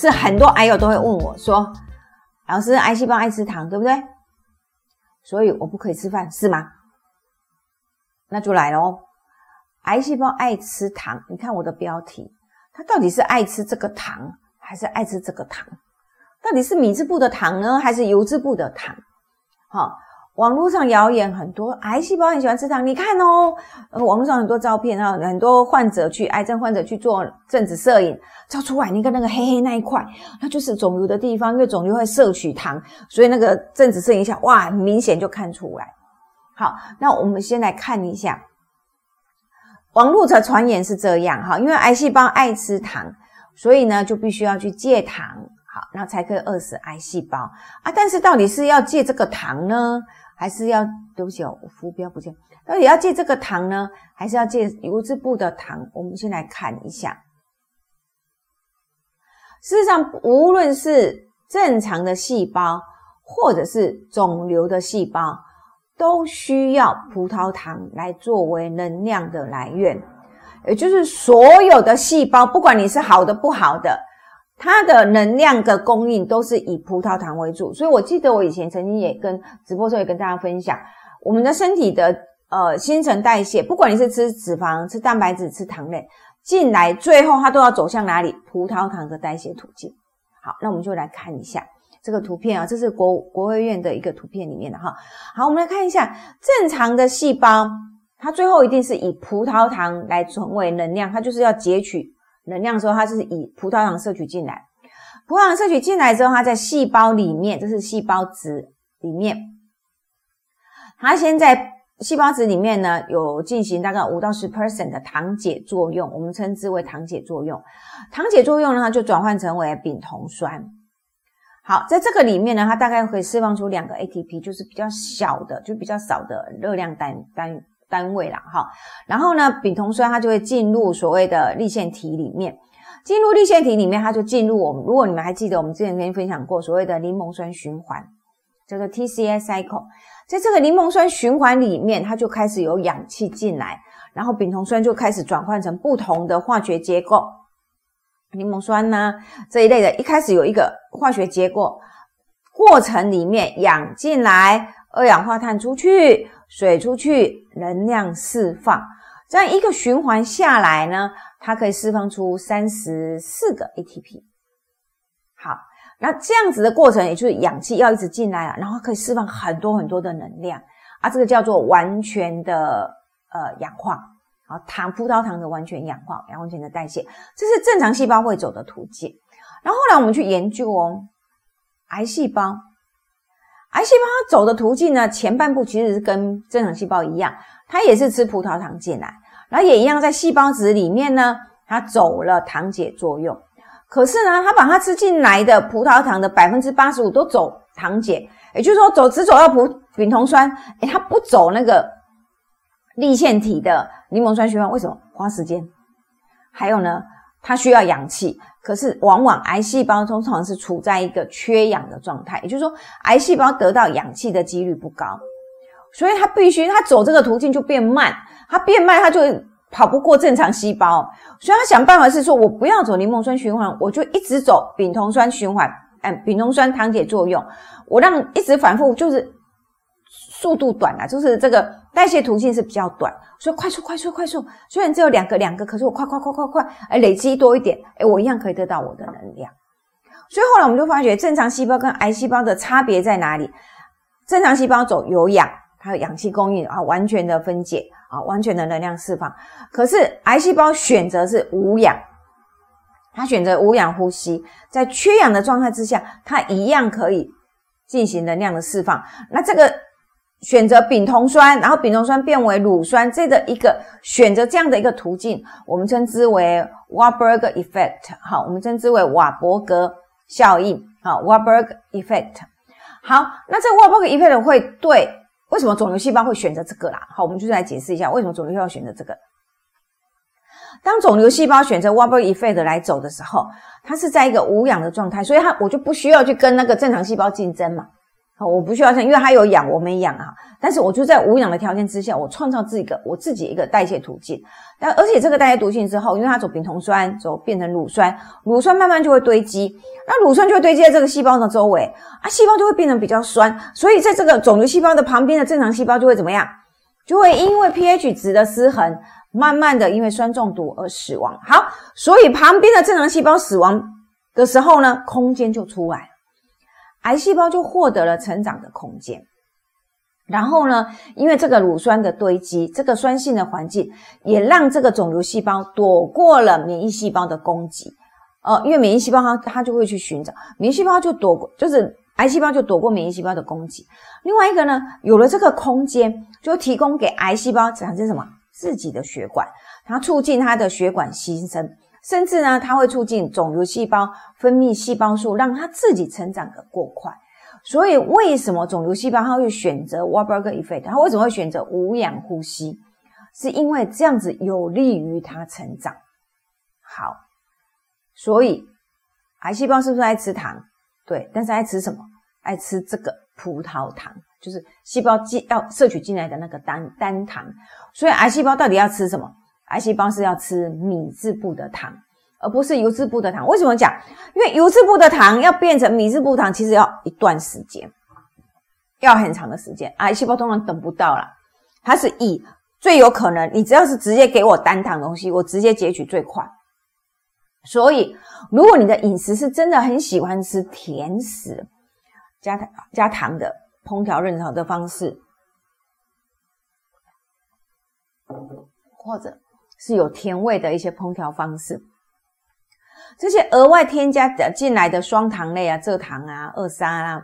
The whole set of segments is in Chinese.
是很多癌友都会问我说：“老师，癌细胞爱吃糖，对不对？所以我不可以吃饭，是吗？”那就来喽。癌细胞爱吃糖，你看我的标题，它到底是爱吃这个糖，还是爱吃这个糖？到底是米字部的糖呢，还是油字部的糖？好。网络上谣言很多，癌细胞很喜欢吃糖。你看哦，呃，网络上很多照片啊，很多患者去癌症患者去做正子摄影，照出来，你看那个黑黑那一块，那就是肿瘤的地方，因为肿瘤会摄取糖，所以那个正子摄影下，哇，明显就看出来。好，那我们先来看一下，网络的传言是这样哈，因为癌细胞爱吃糖，所以呢就必须要去戒糖，好，然后才可以饿死癌细胞啊。但是到底是要戒这个糖呢？还是要对不起哦，浮标不见。到底要借这个糖呢，还是要借油脂部的糖？我们先来看一下。事实上，无论是正常的细胞，或者是肿瘤的细胞，都需要葡萄糖来作为能量的来源。也就是所有的细胞，不管你是好的不好的。它的能量的供应都是以葡萄糖为主，所以我记得我以前曾经也跟直播时候也跟大家分享，我们的身体的呃新陈代谢，不管你是吃脂肪、吃蛋白质、吃糖类进来，最后它都要走向哪里？葡萄糖的代谢途径。好，那我们就来看一下这个图片啊，这是国国卫院的一个图片里面的哈。好，我们来看一下正常的细胞，它最后一定是以葡萄糖来成为能量，它就是要截取。能量的时候，它是以葡萄糖摄取进来，葡萄糖摄取进来之后，它在细胞里面，这是细胞质里面，它先在细胞质里面呢，有进行大概五到十 percent 的糖解作用，我们称之为糖解作用。糖解作用呢，就转换成为丙酮酸。好，在这个里面呢，它大概可以释放出两个 ATP，就是比较小的，就比较少的热量单单。单位啦，哈，然后呢，丙酮酸它就会进入所谓的立腺体里面，进入立腺体里面，它就进入我们。如果你们还记得，我们之前跟你分享过所谓的柠檬酸循环，叫做 TCA cycle，在这个柠檬酸循环里面，它就开始有氧气进来，然后丙酮酸就开始转换成不同的化学结构，柠檬酸呢这一类的，一开始有一个化学结构过程里面，氧进来，二氧化碳出去。水出去，能量释放，这样一个循环下来呢，它可以释放出三十四个 ATP。好，那这样子的过程，也就是氧气要一直进来啊，然后可以释放很多很多的能量啊，这个叫做完全的呃氧化啊，糖葡萄糖的完全氧化，完全的代谢，这是正常细胞会走的途径。然后后来我们去研究哦，癌细胞。癌细胞它走的途径呢，前半部其实是跟正常细胞一样，它也是吃葡萄糖进来，然后也一样在细胞质里面呢，它走了糖解作用。可是呢，它把它吃进来的葡萄糖的百分之八十五都走糖解，也就是说走只走到葡丙酮酸，诶它不走那个立腺体的柠檬酸循环，为什么？花时间。还有呢，它需要氧气。可是，往往癌细胞通常是处在一个缺氧的状态，也就是说，癌细胞得到氧气的几率不高，所以它必须它走这个途径就变慢，它变慢，它就跑不过正常细胞，所以它想办法是说，我不要走柠檬酸循环，我就一直走丙酮酸循环，哎，丙酮酸糖解作用，我让一直反复，就是速度短啊，就是这个代谢途径是比较短。所以快速快速快速，虽然只有两个两个，可是我快快快快快，哎，累积多一点，哎，我一样可以得到我的能量。所以后来我们就发觉，正常细胞跟癌细胞的差别在哪里？正常细胞走有氧，它有氧气供应啊，完全的分解啊，完全的能量释放。可是癌细胞选择是无氧，它选择无氧呼吸，在缺氧的状态之下，它一样可以进行能量的释放。那这个。选择丙酮酸，然后丙酮酸变为乳酸，这的一个选择这样的一个途径，我们称之为 Warburg effect，好，我们称之为瓦伯格效应，好，Warburg effect。好，那这 Warburg effect 会对为什么肿瘤细胞会选择这个啦？好，我们就是来解释一下为什么肿瘤细胞选择这个。当肿瘤细胞选择 Warburg effect 来走的时候，它是在一个无氧的状态，所以它我就不需要去跟那个正常细胞竞争嘛。我不需要像，因为它有氧，我没氧啊。但是我就在无氧的条件之下，我创造自己一个我自己一个代谢途径。但而且这个代谢途径之后，因为它走丙酮酸，走变成乳酸，乳酸慢慢就会堆积，那乳酸就会堆积在这个细胞的周围啊，细胞就会变成比较酸。所以在这个肿瘤细胞的旁边的正常细胞就会怎么样？就会因为 pH 值的失衡，慢慢的因为酸中毒而死亡。好，所以旁边的正常细胞死亡的时候呢，空间就出来。癌细胞就获得了成长的空间，然后呢，因为这个乳酸的堆积，这个酸性的环境也让这个肿瘤细胞躲过了免疫细胞的攻击。呃，因为免疫细胞它它就会去寻找，免疫细胞就躲过，就是癌细胞就躲过免疫细胞的攻击。另外一个呢，有了这个空间，就提供给癌细胞产生什么自己的血管，它促进它的血管新生。甚至呢，它会促进肿瘤细胞分泌细胞素，让它自己成长的过快。所以，为什么肿瘤细胞它会选择 Warburg effect？它为什么会选择无氧呼吸？是因为这样子有利于它成长。好，所以癌细胞是不是爱吃糖？对，但是爱吃什么？爱吃这个葡萄糖，就是细胞进要摄取进来的那个单单糖。所以，癌细胞到底要吃什么？癌细胞是要吃米字部的糖，而不是油质部的糖。为什么讲？因为油质部的糖要变成米字部糖，其实要一段时间，要很长的时间。癌细胞通常等不到了，它是以最有可能，你只要是直接给我单糖的东西，我直接截取最快。所以，如果你的饮食是真的很喜欢吃甜食，加糖加糖的烹调任何的方式，或者。是有甜味的一些烹调方式，这些额外添加的进来的双糖类啊、蔗糖啊、二砂啊，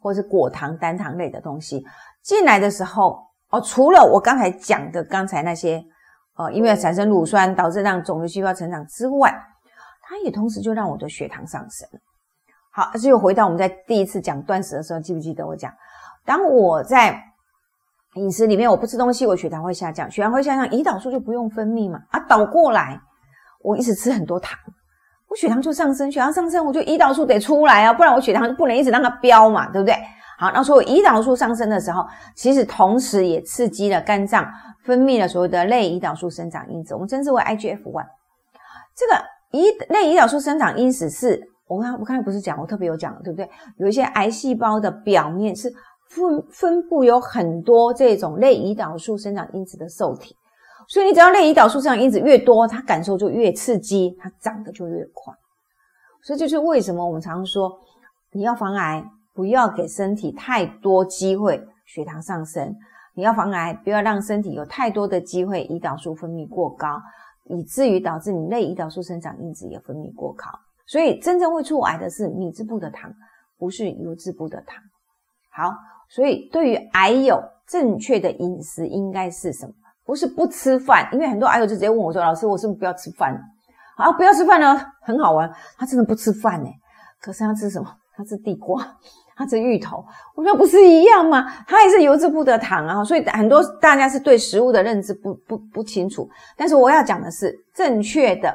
或者是果糖、单糖类的东西进来的时候，哦，除了我刚才讲的刚才那些，呃，因为产生乳酸导致让肿瘤细胞成长之外，它也同时就让我的血糖上升。好，这又回到我们在第一次讲断食的时候，记不记得我讲，当我在。饮食里面我不吃东西，我血糖会下降，血糖会下降，胰岛素就不用分泌嘛。啊，倒过来，我一直吃很多糖，我血糖就上升，血糖上升，我就胰岛素得出来啊，不然我血糖不能一直让它飙嘛，对不对？好，那所以胰岛素上升的时候，其实同时也刺激了肝脏分泌了所谓的类胰岛素生长因子，我们称之为 IGF-1。这个胰类胰岛素生长因子是我刚我刚才不是讲，我特别有讲，对不对？有一些癌细胞的表面是。分分布有很多这种类胰岛素生长因子的受体，所以你只要类胰岛素生长因子越多，它感受就越刺激，它长得就越快。所以就是为什么我们常说，你要防癌，不要给身体太多机会血糖上升；你要防癌，不要让身体有太多的机会胰岛素分泌过高，以至于导致你类胰岛素生长因子也分泌过高。所以真正会出癌的是米字部的糖，不是油质部的糖。好。所以，对于癌友，正确的饮食应该是什么？不是不吃饭，因为很多癌友就直接问我说：“老师，我是不是不要吃饭？”啊，不要吃饭呢，很好玩，他真的不吃饭呢。可是他吃什么？他吃地瓜，他吃芋头。我说不是一样吗？他也是油脂不得糖啊。所以很多大家是对食物的认知不不不清楚。但是我要讲的是，正确的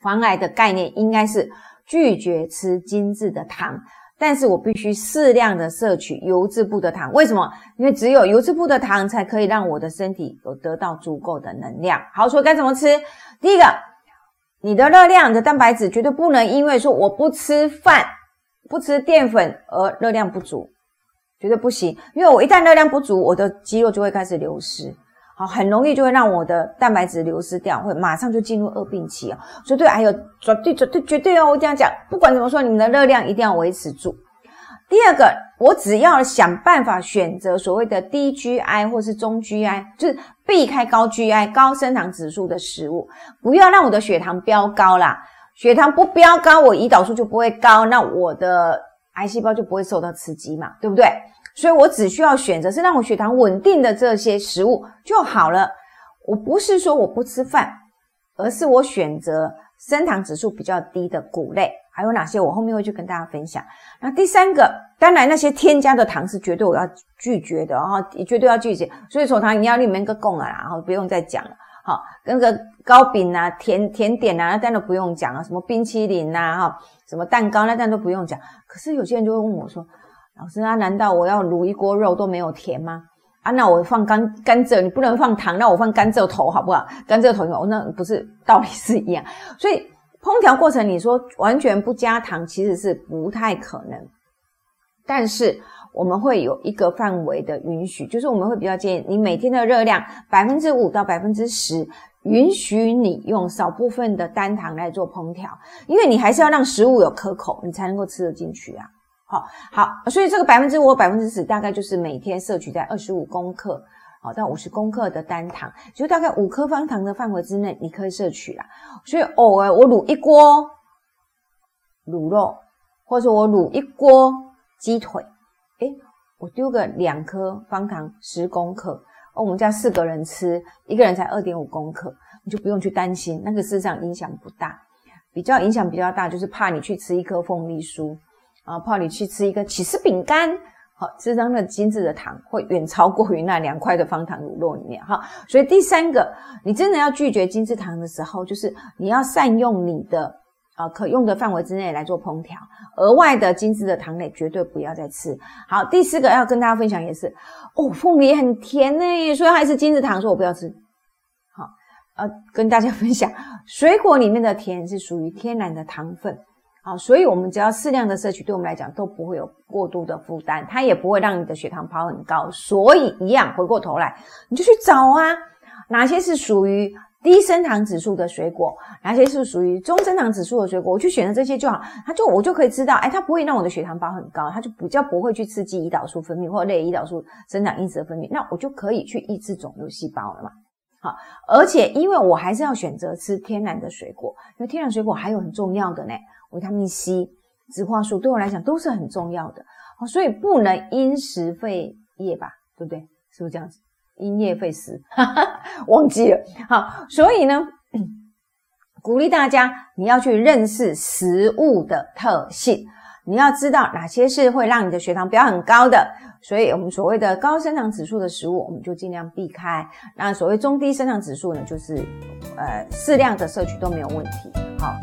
防癌的概念应该是拒绝吃精致的糖。但是我必须适量的摄取油质部的糖，为什么？因为只有油质部的糖才可以让我的身体有得到足够的能量。好，所以该怎么吃？第一个，你的热量的蛋白质绝对不能因为说我不吃饭、不吃淀粉而热量不足，绝对不行。因为我一旦热量不足，我的肌肉就会开始流失。好，很容易就会让我的蛋白质流失掉，会马上就进入恶病期哦。所以对，还有绝对、绝对、绝对哦！我这样讲，不管怎么说，你们的热量一定要维持住。第二个，我只要想办法选择所谓的低 GI 或是中 GI，就是避开高 GI 高升糖指数的食物，不要让我的血糖飙高啦。血糖不飙高，我胰岛素就不会高，那我的癌细胞就不会受到刺激嘛，对不对？所以我只需要选择是让我血糖稳定的这些食物就好了。我不是说我不吃饭，而是我选择升糖指数比较低的谷类。还有哪些？我后面会去跟大家分享。那第三个，当然那些添加的糖是绝对我要拒绝的哦，绝对要拒绝。所以手糖饮料里面个供啊，然后不用再讲了。好，跟个糕饼啊、甜甜点啊，那当然不用讲了。什么冰淇淋呐、哈，什么蛋糕那当然都不用讲。可是有些人就会问我说。老师啊，难道我要卤一锅肉都没有甜吗？啊，那我放甘甘蔗，你不能放糖，那我放甘蔗头好不好？甘蔗头有，那不是道理是一样。所以烹调过程，你说完全不加糖，其实是不太可能。但是我们会有一个范围的允许，就是我们会比较建议你每天的热量百分之五到百分之十，允许你用少部分的单糖来做烹调，因为你还是要让食物有可口，你才能够吃得进去啊。好，所以这个百分之五、百分之十，大概就是每天摄取在二十五公克，好到五十公克的单糖，就大概五颗方糖的范围之内，你可以摄取啦。所以偶尔我卤一锅卤肉，或者我卤一锅鸡腿，诶，我丢个两颗方糖十公克，哦，我们家四个人吃，一个人才二点五公克，你就不用去担心，那个事实上影响不大。比较影响比较大，就是怕你去吃一颗凤梨酥。啊，泡你去吃一个起司饼干，好，这张的精致的糖会远超过于那两块的方糖乳酪里面，哈。所以第三个，你真的要拒绝精致糖的时候，就是你要善用你的啊可用的范围之内来做烹调，额外的精致的糖类绝对不要再吃。好，第四个要跟大家分享也是，哦，凤梨很甜呢，所以还是精致糖，说我不要吃。好，呃，跟大家分享，水果里面的甜是属于天然的糖分。好，所以我们只要适量的摄取，对我们来讲都不会有过度的负担，它也不会让你的血糖跑很高。所以一样，回过头来，你就去找啊，哪些是属于低升糖指数的水果，哪些是属于中升糖指数的水果，我去选择这些就好。它就我就可以知道，哎，它不会让我的血糖跑很高，它就比较不会去刺激胰岛素分泌或者类胰岛素生长因子的分泌，那我就可以去抑制肿瘤细胞了嘛。好，而且因为我还是要选择吃天然的水果，因为天然水果还有很重要的呢。维他命 C、植化素对我来讲都是很重要的，好，所以不能因食废业吧，对不对？是不是这样子？因噎废食，忘记了。好，所以呢，鼓励大家你要去认识食物的特性，你要知道哪些是会让你的血糖不要很高的。所以我们所谓的高升糖指数的食物，我们就尽量避开。那所谓中低升糖指数呢，就是呃适量的摄取都没有问题。好。